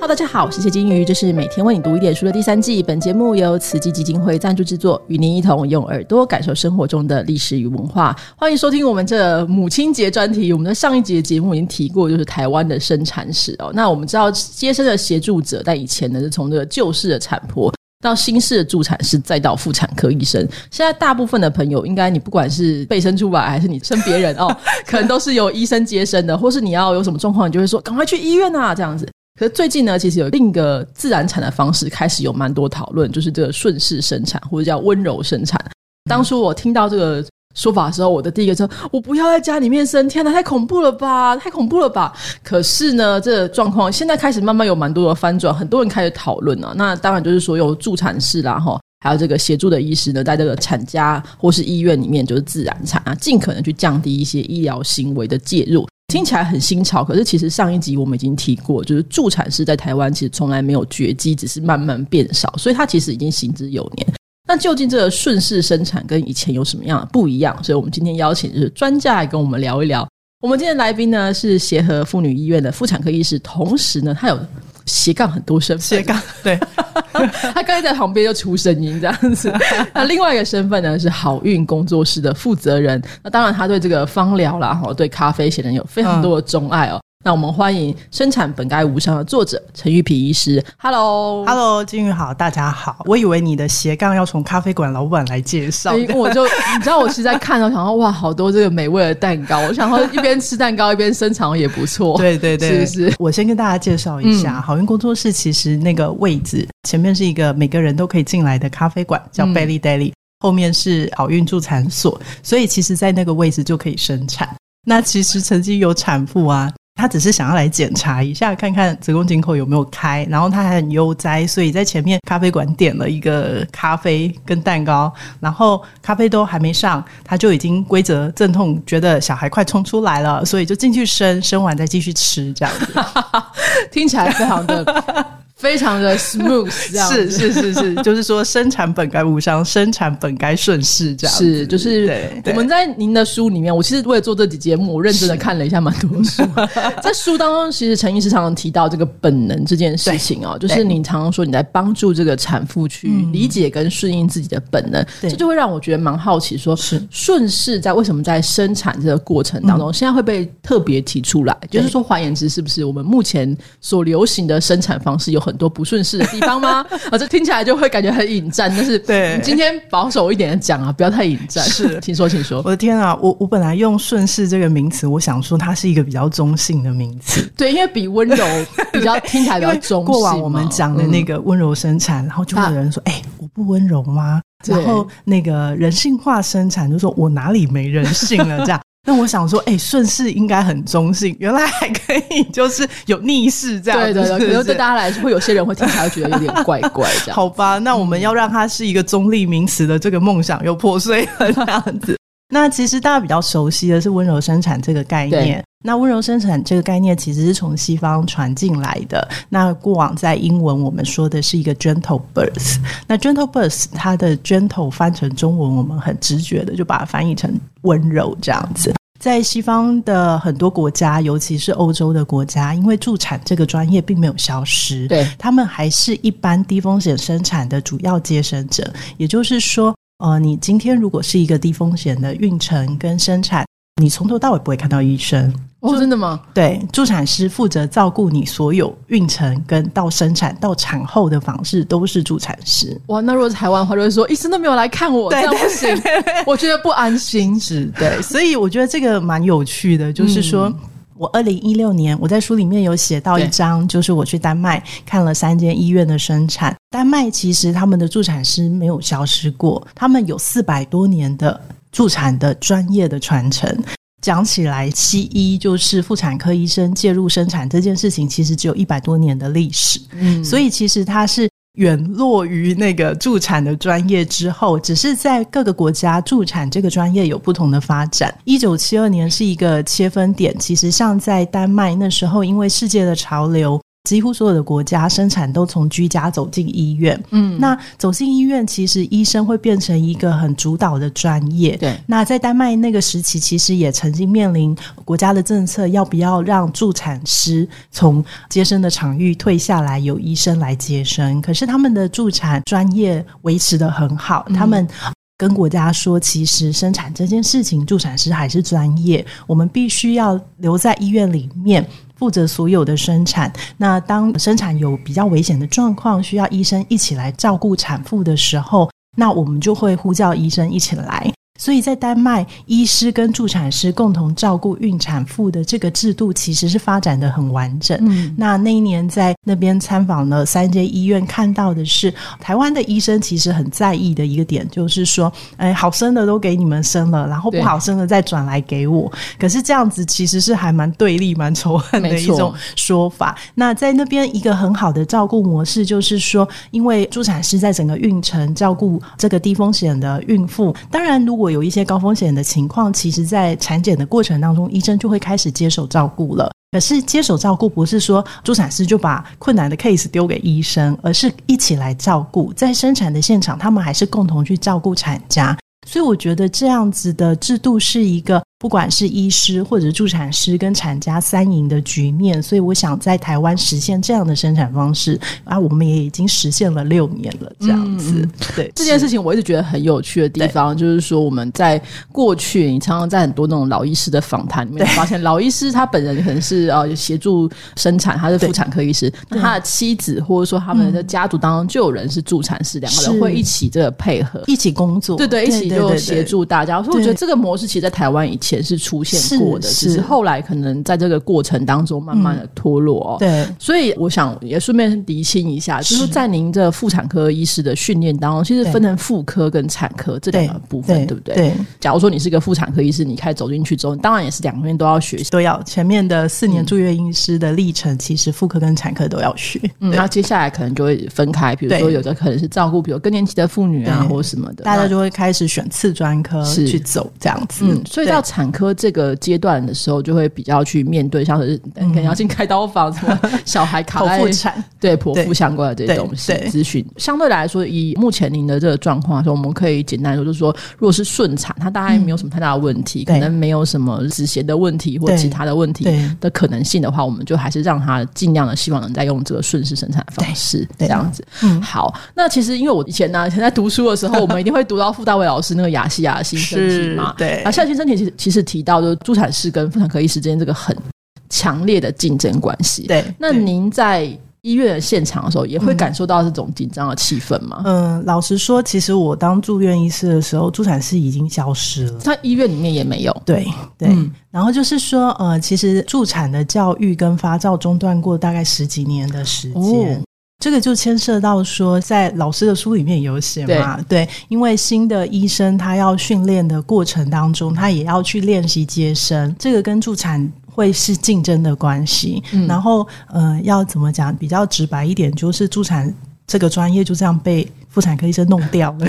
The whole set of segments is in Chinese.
哈，大家好，我是谢金鱼，这是每天为你读一点书的第三季。本节目由慈济基金会赞助制作，与您一同用耳朵感受生活中的历史与文化。欢迎收听我们这母亲节专题。我们的上一集的节目已经提过，就是台湾的生产史哦。那我们知道，接生的协助者在以前呢，是从这个旧式的产婆到新式的助产师，再到妇产科医生。现在大部分的朋友，应该你不管是被生出来，还是你生别人哦，可能都是由医生接生的，或是你要有什么状况，你就会说赶快去医院啊，这样子。可是最近呢，其实有另一个自然产的方式开始有蛮多讨论，就是这个顺势生产或者叫温柔生产。当初我听到这个说法的时候，我的第一个说：“我不要在家里面生，天哪，太恐怖了吧，太恐怖了吧！”可是呢，这个状况现在开始慢慢有蛮多的翻转，很多人开始讨论啊。那当然就是说有助产士啦，哈，还有这个协助的医师呢，在这个产家或是医院里面就是自然产啊，尽可能去降低一些医疗行为的介入。听起来很新潮，可是其实上一集我们已经提过，就是助产师在台湾其实从来没有绝迹，只是慢慢变少，所以它其实已经行之有年。那究竟这个顺势生产跟以前有什么样的不一样？所以我们今天邀请就是专家来跟我们聊一聊。我们今天来宾呢是协和妇女医院的妇产科医师，同时呢他有。斜杠很多身份，斜杠 对，他刚才在旁边就出声音这样子。那另外一个身份呢是好运工作室的负责人。那当然他对这个芳疗啦，哈，对咖啡显然有非常多的钟爱哦。那我们欢迎《生产本该无伤》的作者陈玉皮医师。Hello，Hello，金玉好，大家好。我以为你的斜杠要从咖啡馆老板来介绍，我就你知道，我是在看到想到哇，好多这个美味的蛋糕，我想说一边吃蛋糕一边生产也不错。对对对，是不是？我先跟大家介绍一下，好运工作室其实那个位置前面是一个每个人都可以进来的咖啡馆，叫 Belly Daily，后面是好运助产所，所以其实在那个位置就可以生产。那其实曾经有产妇啊。他只是想要来检查一下，看看子宫颈口有没有开，然后他还很悠哉，所以在前面咖啡馆点了一个咖啡跟蛋糕，然后咖啡都还没上，他就已经规则阵痛，觉得小孩快冲出来了，所以就进去生，生完再继续吃，这样子，听起来非常的。非常的 smooth，这样是是是是，就是说生产本该无伤，生产本该顺势，这样是就是我们在您的书里面，我其实为了做这集节目，我认真的看了一下蛮多书，在书当中，其实陈医师常常提到这个本能这件事情哦，就是你常常说你在帮助这个产妇去理解跟顺应自己的本能，这就会让我觉得蛮好奇，说是。顺势在为什么在生产这个过程当中，现在会被特别提出来，就是说换言之，是不是我们目前所流行的生产方式有很很多不顺势的地方吗？啊，这听起来就会感觉很引战。但是，对今天保守一点的讲啊，不要太引战。是，请说，请说。我的天啊，我我本来用顺势这个名词，我想说它是一个比较中性的名词。对，因为比温柔比较听起来比较中性。过往我们讲的那个温柔生产，然后就会有人说：“哎，我不温柔吗？”然后那个人性化生产，就说我哪里没人性了？这样。那我想说，哎，顺势应该很中性，原来还可以，就是有逆势这样。对对对，可能对大家来说，会有些人会听起来觉得有点怪怪这样。好吧，那我们要让它是一个中立名词的这个梦想又破碎了这样子。那其实大家比较熟悉的是温柔生产这个概念。那温柔生产这个概念其实是从西方传进来的。那过往在英文我们说的是一个 gentle birth。那 gentle birth 它的 gentle 翻成中文，我们很直觉的就把它翻译成温柔这样子。在西方的很多国家，尤其是欧洲的国家，因为助产这个专业并没有消失，对他们还是一般低风险生产的主要接生者。也就是说，呃，你今天如果是一个低风险的孕程跟生产。你从头到尾不会看到医生哦？真的吗？对，助产师负责照顾你所有孕程跟到生产到产后的房事都是助产师。哇，那如果台湾的话，就会说医生都没有来看我，这样不行，我觉得不安心。是，对，所以我觉得这个蛮有趣的，就是说我二零一六年我在书里面有写到一章，就是我去丹麦看了三间医院的生产。丹麦其实他们的助产师没有消失过，他们有四百多年的。助产的专业的传承，讲起来，西医就是妇产科医生介入生产这件事情，其实只有一百多年的历史。嗯，所以其实它是远落于那个助产的专业之后，只是在各个国家助产这个专业有不同的发展。一九七二年是一个切分点，其实像在丹麦那时候，因为世界的潮流。几乎所有的国家生产都从居家走进医院。嗯，那走进医院，其实医生会变成一个很主导的专业。对，那在丹麦那个时期，其实也曾经面临国家的政策，要不要让助产师从接生的场域退下来，由医生来接生？可是他们的助产专业维持的很好，他们跟国家说，其实生产这件事情，助产师还是专业，我们必须要留在医院里面。负责所有的生产。那当生产有比较危险的状况，需要医生一起来照顾产妇的时候，那我们就会呼叫医生一起来。所以在丹麦，医师跟助产师共同照顾孕产妇的这个制度，其实是发展的很完整。嗯，那那一年在那边参访了三间医院，看到的是台湾的医生其实很在意的一个点，就是说，哎，好生的都给你们生了，然后不好生的再转来给我。可是这样子其实是还蛮对立、蛮仇恨的一种说法。那在那边一个很好的照顾模式，就是说，因为助产师在整个孕程照顾这个低风险的孕妇，当然如果有一些高风险的情况，其实，在产检的过程当中，医生就会开始接手照顾了。可是，接手照顾不是说助产师就把困难的 case 丢给医生，而是一起来照顾。在生产的现场，他们还是共同去照顾产家。所以，我觉得这样子的制度是一个。不管是医师或者助产师跟产家三赢的局面，所以我想在台湾实现这样的生产方式啊，我们也已经实现了六年了。这样子，对这件事情，我一直觉得很有趣的地方，就是说我们在过去，你常常在很多那种老医师的访谈里面发现，老医师他本人可能是呃协助生产，他是妇产科医师，那他的妻子或者说他们的家族当中就有人是助产师，两个人会一起这个配合，一起工作，对对，一起就协助大家。所以我觉得这个模式其实，在台湾以前。前是出现过的，只是后来可能在这个过程当中慢慢的脱落。对，所以我想也顺便厘清一下，就是在您这妇产科医师的训练当中，其实分成妇科跟产科这两个部分，对不对？对。假如说你是个妇产科医师，你开始走进去之后，当然也是两边都要学习，都要前面的四年住院医师的历程，其实妇科跟产科都要学。嗯，那接下来可能就会分开，比如说有的可能是照顾，比如更年期的妇女啊，或什么的，大家就会开始选次专科去走这样子。嗯，所以到产科这个。阶段的时候，就会比较去面对，像是可能要进开刀房，什么小孩卡在对剖腹相关的这些东西咨询。相对来说，以目前您的这个状况说，我们可以简单说，就是说，如果是顺产，它大概没有什么太大的问题，可能没有什么止血的问题或其他的问题的可能性的话，我们就还是让他尽量的希望能再用这个顺势生产的方式这样子。嗯，好。那其实因为我以前呢，以前在读书的时候，我们一定会读到傅大伟老师那个雅西亚新身体嘛，对。啊，夏新身体其实其实提到就是。助产士跟妇产科医师之间这个很强烈的竞争关系，对。那您在医院的现场的时候，也会感受到这种紧张的气氛吗？嗯，老实说，其实我当住院医师的时候，助产士已经消失了，在医院里面也没有。对对。然后就是说，呃，其实助产的教育跟发照中断过大概十几年的时间。这个就牵涉到说，在老师的书里面有写嘛？对，因为新的医生他要训练的过程当中，他也要去练习接生，这个跟助产会是竞争的关系。然后，呃，要怎么讲？比较直白一点，就是助产这个专业就这样被。妇产科医生弄掉了，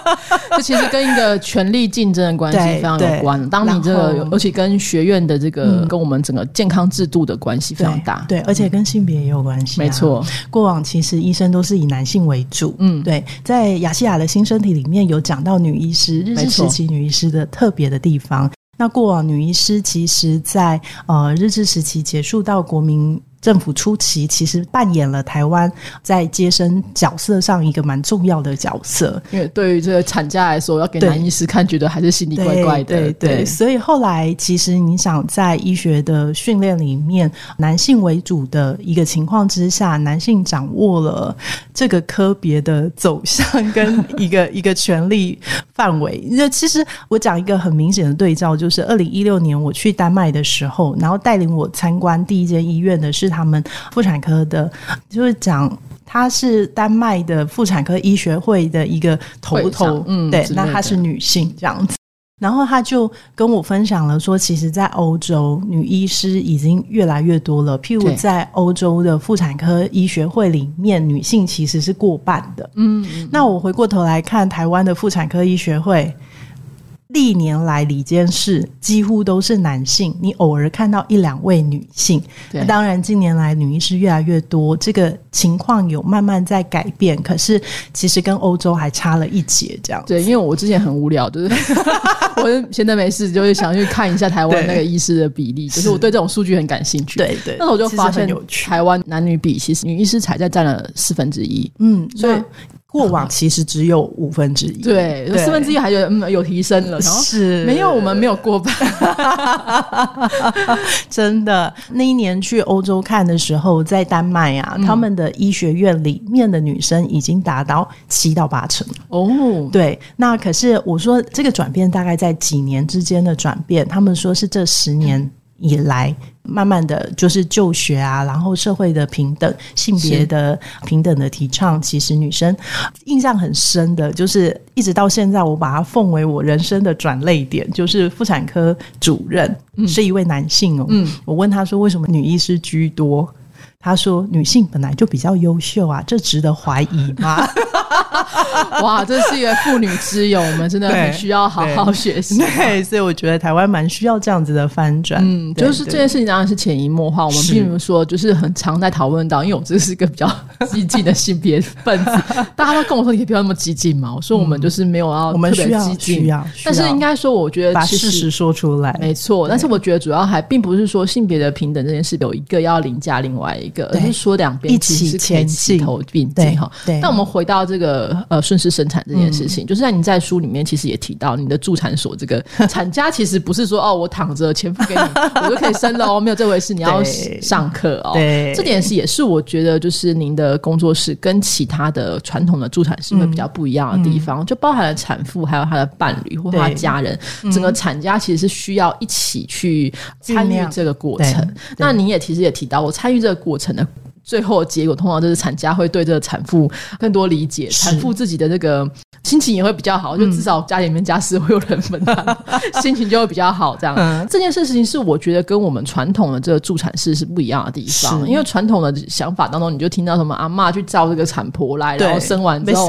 这其实跟一个权力竞争的关系非常有关。当你这个，尤其跟学院的这个，跟我们整个健康制度的关系非常大。对，而且跟性别也有关系。没错，过往其实医生都是以男性为主。嗯，对，在雅西亚的新身体里面有讲到女医师，日治时期女医师的特别的地方。那过往女医师其实，在呃日治时期结束到国民。政府初期其实扮演了台湾在接生角色上一个蛮重要的角色，因为对于这个产假来说，要给男医师看，觉得还是心里怪怪的。对对，所以后来其实你想在医学的训练里面，男性为主的一个情况之下，男性掌握了这个科别的走向跟一个一个权力范围。那其实我讲一个很明显的对照，就是二零一六年我去丹麦的时候，然后带领我参观第一间医院的是。他们妇产科的，就是讲她是丹麦的妇产科医学会的一个头头，嗯，对，那她是女性这样子，然后她就跟我分享了说，其实，在欧洲女医师已经越来越多了，譬如在欧洲的妇产科医学会里面，女性其实是过半的，嗯，那我回过头来看台湾的妇产科医学会。历年来里监事几乎都是男性，你偶尔看到一两位女性。那当然，近年来女医师越来越多，这个情况有慢慢在改变。可是其实跟欧洲还差了一截，这样。对，因为我之前很无聊，就是 我闲的没事，就是想去看一下台湾那个医师的比例，就是我对这种数据很感兴趣。对对，那我就发现台湾男女比，其实女医师才在占了四分之一。嗯，所以。过往其实只有五分之一，对，四分之一还觉得嗯有提升了，是没有我们没有过半，真的。那一年去欧洲看的时候，在丹麦啊，他们的医学院里面的女生已经达到七到八成哦。对，那可是我说这个转变大概在几年之间的转变，他们说是这十年。以来，慢慢的就是就学啊，然后社会的平等、性别的平等的提倡，其实女生印象很深的，就是一直到现在，我把它奉为我人生的转泪点，就是妇产科主任是一位男性哦。嗯，我问他说，为什么女医师居多？他说：“女性本来就比较优秀啊，这值得怀疑吗？” 哇，这是一个妇女之友，我们真的很需要好好学习。对，所以我觉得台湾蛮需要这样子的翻转。嗯，就是这件事情当然是潜移默化，我们并不是说就是很常在讨论到，因为我这是一个比较激进的性别分子，大家都跟我说你不要那么激进嘛。我说我们就是没有要我们需要需要，但是应该说，我觉得把事实说出来没错。但是我觉得主要还并不是说性别的平等这件事有一个要凌驾另外一个。而是说两边一起前进、头并进哈。那我们回到这个呃顺势生产这件事情，就是在你在书里面其实也提到，你的助产所这个 产家其实不是说哦，我躺着钱付给你，我就可以生了哦，没有这回事，你要上课哦。对，这点是也是我觉得就是您的工作室跟其他的传统的助产师会比较不一样的地方，就包含了产妇还有她的伴侣或她家人，整个产家其实是需要一起去参与这个过程。那你也其实也提到，我参与这个过程。成的最后结果，通常就是产家会对这个产妇更多理解，产妇自己的这个。心情也会比较好，就至少家里面家事会有人分担，心情就会比较好。这样，这件事情是我觉得跟我们传统的这个助产士是不一样的地方。因为传统的想法当中，你就听到什么阿妈去照这个产婆来，然后生完之后，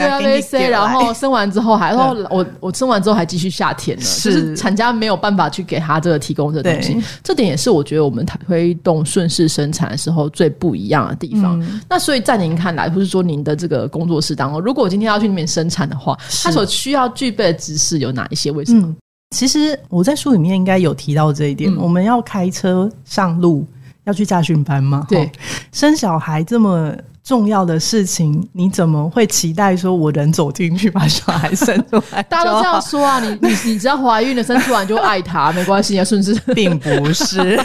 对啊，对啊，然后生完之后还说，我我生完之后还继续下田呢，就是产家没有办法去给他这个提供这东西。这点也是我觉得我们推动顺势生产的时候最不一样的地方。那所以在您看来，或是说您的这个工作室当中，如果我今天要去那边。生产的话，他所需要具备的知识有哪一些？为什么？其实我在书里面应该有提到这一点。我们要开车上路，要去驾训班吗？对，生小孩这么重要的事情，你怎么会期待说我人走进去把小孩生出来？大家都这样说啊！你你你只要怀孕了，生出来就爱他，没关系，啊，甚至，并不是。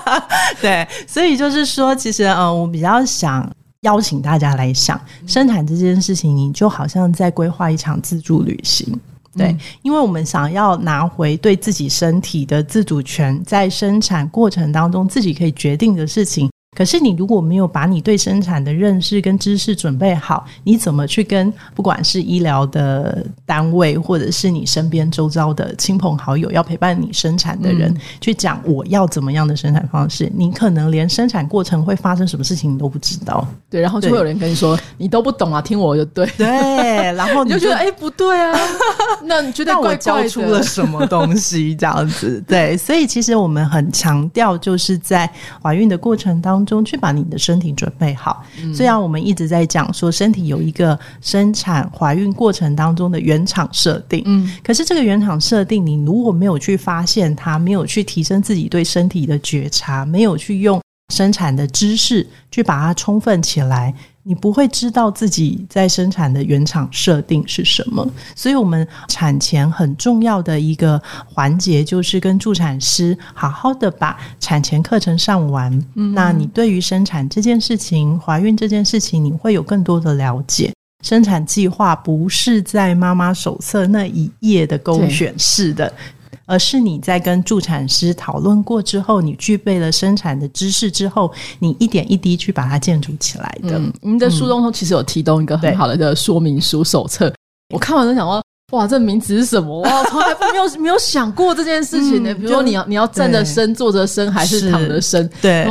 对，所以就是说，其实嗯，我比较想。邀请大家来想生产这件事情，你就好像在规划一场自助旅行，对，因为我们想要拿回对自己身体的自主权，在生产过程当中自己可以决定的事情。可是你如果没有把你对生产的认识跟知识准备好，你怎么去跟不管是医疗的单位，或者是你身边周遭的亲朋好友要陪伴你生产的人去讲我要怎么样的生产方式？你可能连生产过程会发生什么事情你都不知道。对，然后就会有人跟你说你都不懂啊，听我就对。对，然后你就 觉得哎不对啊，那你觉得我教出了什么东西这样子？对，所以其实我们很强调就是在怀孕的过程当中。中去把你的身体准备好。虽然我们一直在讲说身体有一个生产怀孕过程当中的原厂设定，嗯，可是这个原厂设定，你如果没有去发现它，没有去提升自己对身体的觉察，没有去用生产的知识去把它充分起来。你不会知道自己在生产的原厂设定是什么，所以我们产前很重要的一个环节就是跟助产师好好的把产前课程上完。那你对于生产这件事情、怀孕这件事情，你会有更多的了解。生产计划不是在妈妈手册那一页的勾选式的。而是你在跟助产师讨论过之后，你具备了生产的知识之后，你一点一滴去把它建筑起来的。您的书中其实有提供一个很好的一个说明书手册，我看完都想说，哇，这名字是什么？哇，从来没有没有想过这件事情呢。比如说，你要你要站着生、坐着生还是躺着生？对。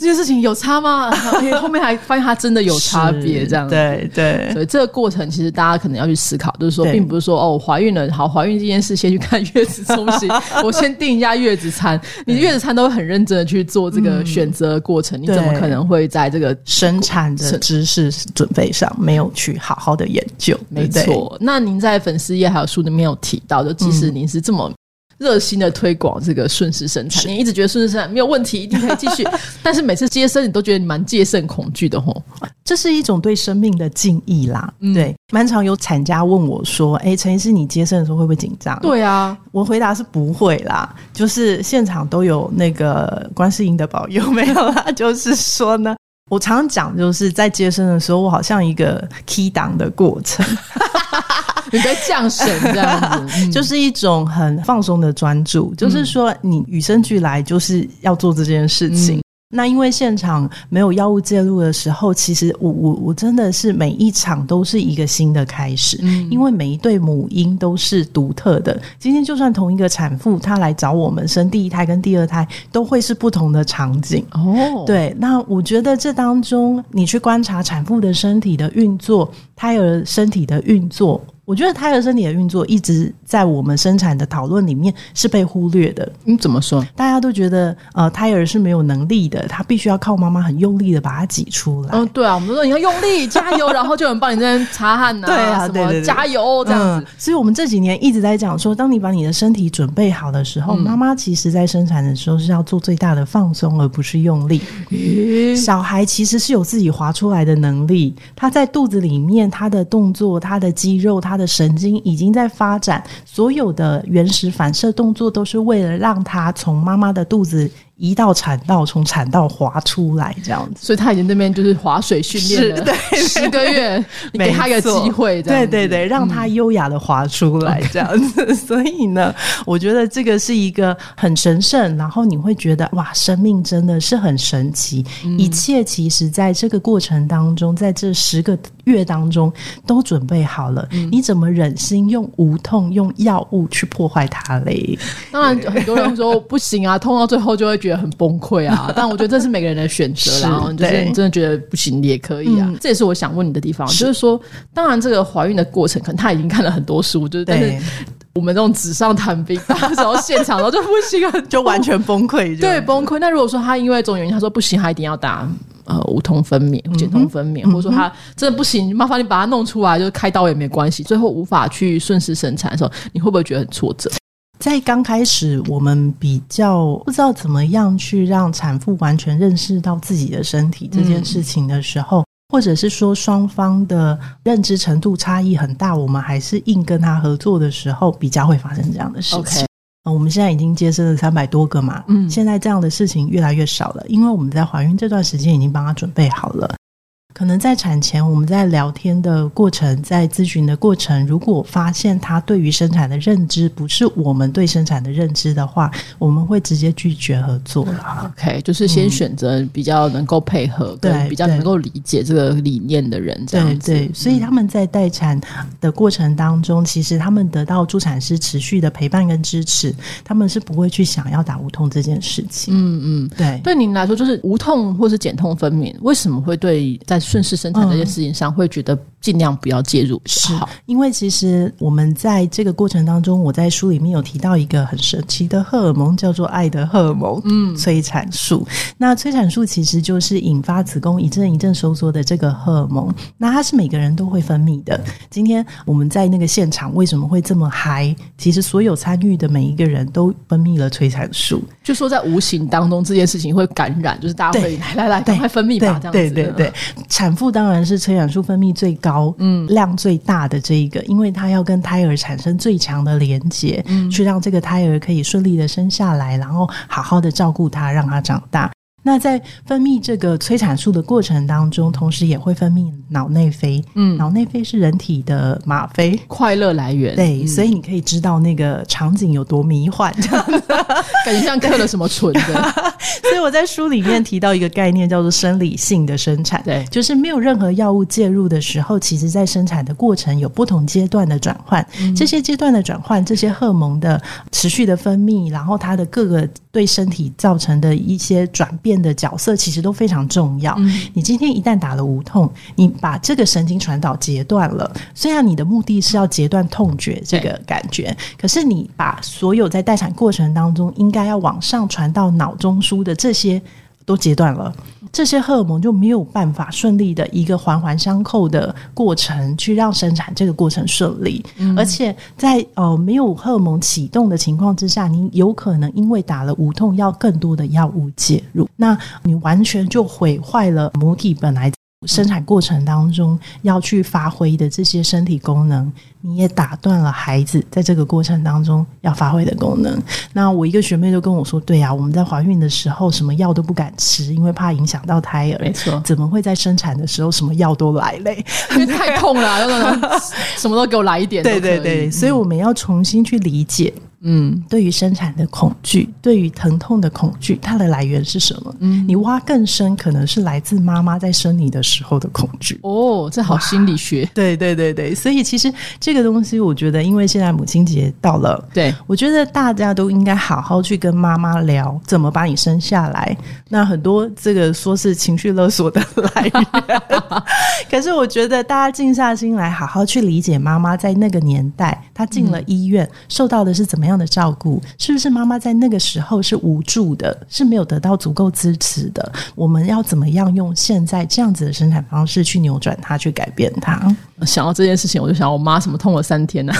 这件事情有差吗？后面还发现它真的有差别，这样对对。所以这个过程其实大家可能要去思考，就是说，并不是说哦，怀孕了好，怀孕这件事先去看月子中心，我先订一下月子餐。你月子餐都会很认真的去做这个选择过程，你怎么可能会在这个生产的知识准备上没有去好好的研究？没错。那您在粉丝页还有书里面有提到，就即使您是这么。热心的推广这个顺势生产，你一直觉得顺势生产没有问题，一定可以继续。但是每次接生，你都觉得你蛮戒慎恐惧的吼。这是一种对生命的敬意啦。对，蛮常有产家问我说：“哎，陈医师，你接生的时候会不会紧张？”对啊，我回答是不会啦。就是现场都有那个观世音的保佑，没有啦。就是说呢，我常常讲，就是在接生的时候，我好像一个 key 档的过程。你在降神这样子，就是一种很放松的专注。就是说，你与生俱来就是要做这件事情。那因为现场没有药物介入的时候，其实我我我真的是每一场都是一个新的开始。嗯，因为每一对母婴都是独特的。今天就算同一个产妇，她来找我们生第一胎跟第二胎，都会是不同的场景。哦，对。那我觉得这当中，你去观察产妇的身体的运作，胎儿身体的运作。我觉得胎儿身体的运作一直在我们生产的讨论里面是被忽略的。你怎么说？大家都觉得呃，胎儿是没有能力的，他必须要靠妈妈很用力的把它挤出来。嗯，对啊，我们说你要用力加油，然后就能帮你这边擦汗呐。对啊，对对，加油这样子。所以我们这几年一直在讲说，当你把你的身体准备好的时候，妈妈其实在生产的时候是要做最大的放松，而不是用力。小孩其实是有自己滑出来的能力，他在肚子里面，他的动作、他的肌肉、他的神经已经在发展，所有的原始反射动作都是为了让他从妈妈的肚子。一到产道，从产道滑出来这样子，所以他已经那边就是划水训练了十个月，你给他一个机会，对对对，让他优雅的滑出来这样子。所以呢，我觉得这个是一个很神圣，然后你会觉得哇，生命真的是很神奇。一切其实在这个过程当中，在这十个月当中都准备好了。你怎么忍心用无痛用药物去破坏它嘞？当然，很多人说不行啊，痛到最后就会觉得。也很崩溃啊！但我觉得这是每个人的选择，然后就是你真的觉得不行，你也可以啊。这也是我想问你的地方，就是说，当然这个怀孕的过程，可能他已经看了很多书，就是但是我们这种纸上谈兵，到时候现场然后就不行啊，就完全崩溃，对崩溃。那如果说他因为这种原因，他说不行，他一定要打呃无痛分娩、减痛分娩，或者说他真的不行，麻烦你把它弄出来，就是开刀也没关系，最后无法去顺势生产的时候，你会不会觉得很挫折？在刚开始，我们比较不知道怎么样去让产妇完全认识到自己的身体这件事情的时候，或者是说双方的认知程度差异很大，我们还是硬跟他合作的时候，比较会发生这样的事情。我们现在已经接生了三百多个嘛，嗯，现在这样的事情越来越少了，因为我们在怀孕这段时间已经帮他准备好了。可能在产前，我们在聊天的过程，在咨询的过程，如果发现他对于生产的认知不是我们对生产的认知的话，我们会直接拒绝合作了。OK，就是先选择比较能够配合，对，比较能够理解这个理念的人，这样子。所以他们在待产的过程当中，其实他们得到助产师持续的陪伴跟支持，他们是不会去想要打无痛这件事情。嗯嗯，对。对您来说，就是无痛或是减痛分娩，为什么会对在顺势生产这件事情上，会觉得尽量不要介入是好，因为其实我们在这个过程当中，我在书里面有提到一个很神奇的荷尔蒙，叫做爱的荷尔蒙，嗯，催产素。那催产素其实就是引发子宫一阵一阵收缩的这个荷尔蒙，那它是每个人都会分泌的。今天我们在那个现场为什么会这么嗨？其实所有参与的每一个人都分泌了催产素，就说在无形当中这件事情会感染，就是大家会来来来，赶快分泌吧，这样子。对对对。产妇当然是催产素分泌最高、嗯量最大的这一个，因为她要跟胎儿产生最强的连接，嗯，去让这个胎儿可以顺利的生下来，然后好好的照顾他，让他长大。那在分泌这个催产素的过程当中，同时也会分泌脑内啡。嗯，脑内啡是人体的吗啡，快乐来源。对，所以你可以知道那个场景有多迷幻，感觉像嗑了什么醇的。所以我在书里面提到一个概念，叫做生理性的生产。对，就是没有任何药物介入的时候，其实在生产的过程有不同阶段的转换。这些阶段的转换，这些荷尔蒙的持续的分泌，然后它的各个对身体造成的一些转变的角色，其实都非常重要。你今天一旦打了无痛，你把这个神经传导截断了，虽然你的目的是要截断痛觉这个感觉，可是你把所有在待产过程当中应该要往上传到脑中枢的这些。都截断了，这些荷尔蒙就没有办法顺利的一个环环相扣的过程，去让生产这个过程顺利。而且在呃没有荷尔蒙启动的情况之下，你有可能因为打了无痛药，更多的药物介入，那你完全就毁坏了母体本来。生产过程当中要去发挥的这些身体功能，你也打断了孩子在这个过程当中要发挥的功能。那我一个学妹就跟我说：“对呀，我们在怀孕的时候什么药都不敢吃，因为怕影响到胎儿。没错，怎么会在生产的时候什么药都来嘞？因为太痛了，什么都给我来一点。对对对，所以我们要重新去理解。”嗯，对于生产的恐惧，对于疼痛的恐惧，它的来源是什么？嗯，你挖更深，可能是来自妈妈在生你的时候的恐惧。哦，这好心理学。对对对对，所以其实这个东西，我觉得，因为现在母亲节到了，对我觉得大家都应该好好去跟妈妈聊，怎么把你生下来。那很多这个说是情绪勒索的来源，可是我觉得大家静下心来，好好去理解妈妈在那个年代，她进了医院，受到的是怎么样。样的照顾，是不是妈妈在那个时候是无助的，是没有得到足够支持的？我们要怎么样用现在这样子的生产方式去扭转它，去改变它？想到这件事情，我就想，我妈什么痛了三天呢？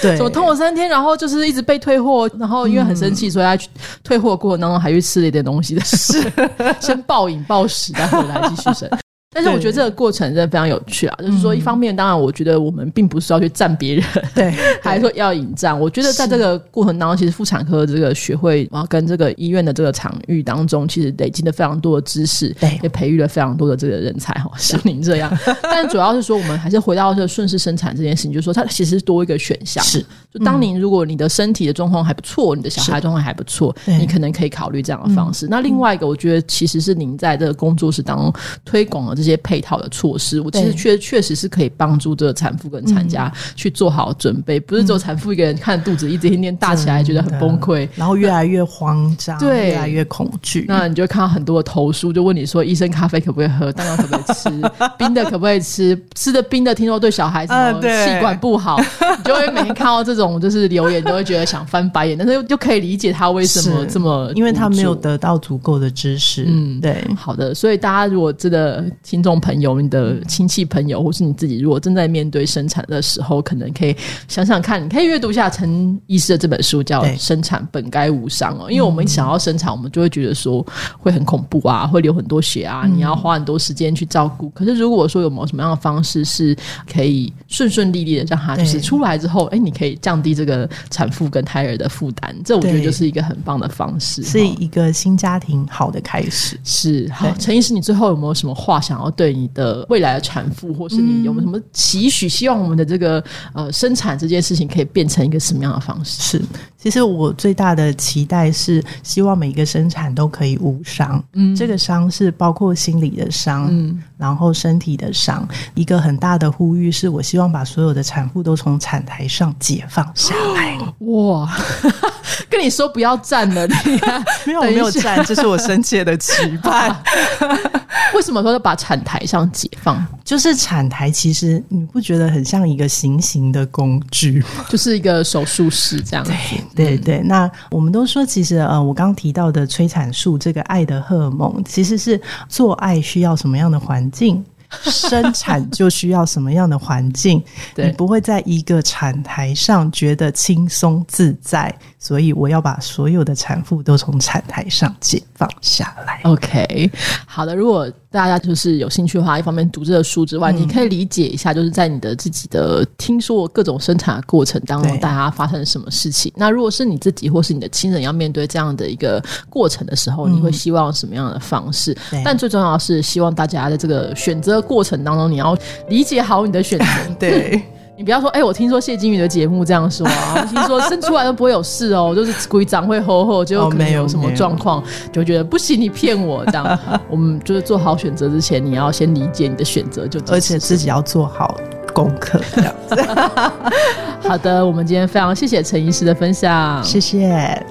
对，怎么痛了三天？然后就是一直被退货，然后因为很生气，所以她退货过程当中还去吃了一点东西的事，先暴饮暴食，再回来继续生。但是我觉得这个过程真的非常有趣啊！就是说，一方面，当然，我觉得我们并不是要去赞别人，对，还是说要引战。我觉得在这个过程当中，其实妇产科这个学会，然后跟这个医院的这个场域当中，其实累积了非常多的知识，对，也培育了非常多的这个人才哈，像您这样。但主要是说，我们还是回到这个顺势生产这件事情，就是说，它其实多一个选项。是，就当您如果你的身体的状况还不错，你的小孩状况还不错，你可能可以考虑这样的方式。那另外一个，我觉得其实是您在这个工作室当中推广了这些配套的。措施，我其实确确实是可以帮助这个产妇跟产家去做好准备，不是只有产妇一个人看肚子一直天天大起来，觉得很崩溃，然后越来越慌张，对，越来越恐惧。那你就看到很多的投诉，就问你说：医生咖啡可不可以喝？蛋糕可不可以吃？冰的可不可以吃？吃的冰的听说对小孩子气管不好，你就会每天看到这种就是留言，都会觉得想翻白眼。但是又就可以理解他为什么这么，因为他没有得到足够的知识。嗯，对，好的。所以大家如果真的听众朋友你。的亲戚朋友，或是你自己，如果正在面对生产的时候，可能可以想想看，你可以阅读一下陈医师的这本书，叫《生产本该无伤》哦。因为我们想要生产，我们就会觉得说会很恐怖啊，会流很多血啊，你要花很多时间去照顾。可是如果说有没有什么样的方式是可以顺顺利利的让他就是出来之后，哎，你可以降低这个产妇跟胎儿的负担，这我觉得就是一个很棒的方式，是一个新家庭好的开始。是好，陈医师，你最后有没有什么话想要对你的？未来的产妇，或是你有没有什么期许？希望我们的这个呃生产这件事情可以变成一个什么样的方式？是，其实我最大的期待是希望每一个生产都可以无伤。嗯，这个伤是包括心理的伤，嗯，然后身体的伤。一个很大的呼吁是我希望把所有的产妇都从产台上解放下来。哇，跟你说不要站了，你 没有没有站，这是我深切的期盼。为什么说要把产台上解放？就是产台其实你不觉得很像一个行刑的工具，就是一个手术室这样。对对对。那我们都说，其实呃，我刚提到的催产素这个爱的荷尔蒙，其实是做爱需要什么样的环境，生产就需要什么样的环境。你不会在一个产台上觉得轻松自在。所以我要把所有的产妇都从产台上解放下来。OK，好的。如果大家就是有兴趣的话，一方面读这个书之外，你可以理解一下，就是在你的自己的听说各种生产过程当中，大家发生了什么事情。那如果是你自己或是你的亲人要面对这样的一个过程的时候，你会希望什么样的方式？但最重要的是，希望大家在这个选择过程当中，你要理解好你的选择。对。你不要说，哎，我听说谢金宇的节目这样说啊，听说生出来都不会有事哦，就是鬼长会吼吼，就可能有什么状况，就觉得不行，你骗我这样。我们就是做好选择之前，你要先理解你的选择，就而且自己要做好功课这样子。好的，我们今天非常谢谢陈医师的分享，谢谢。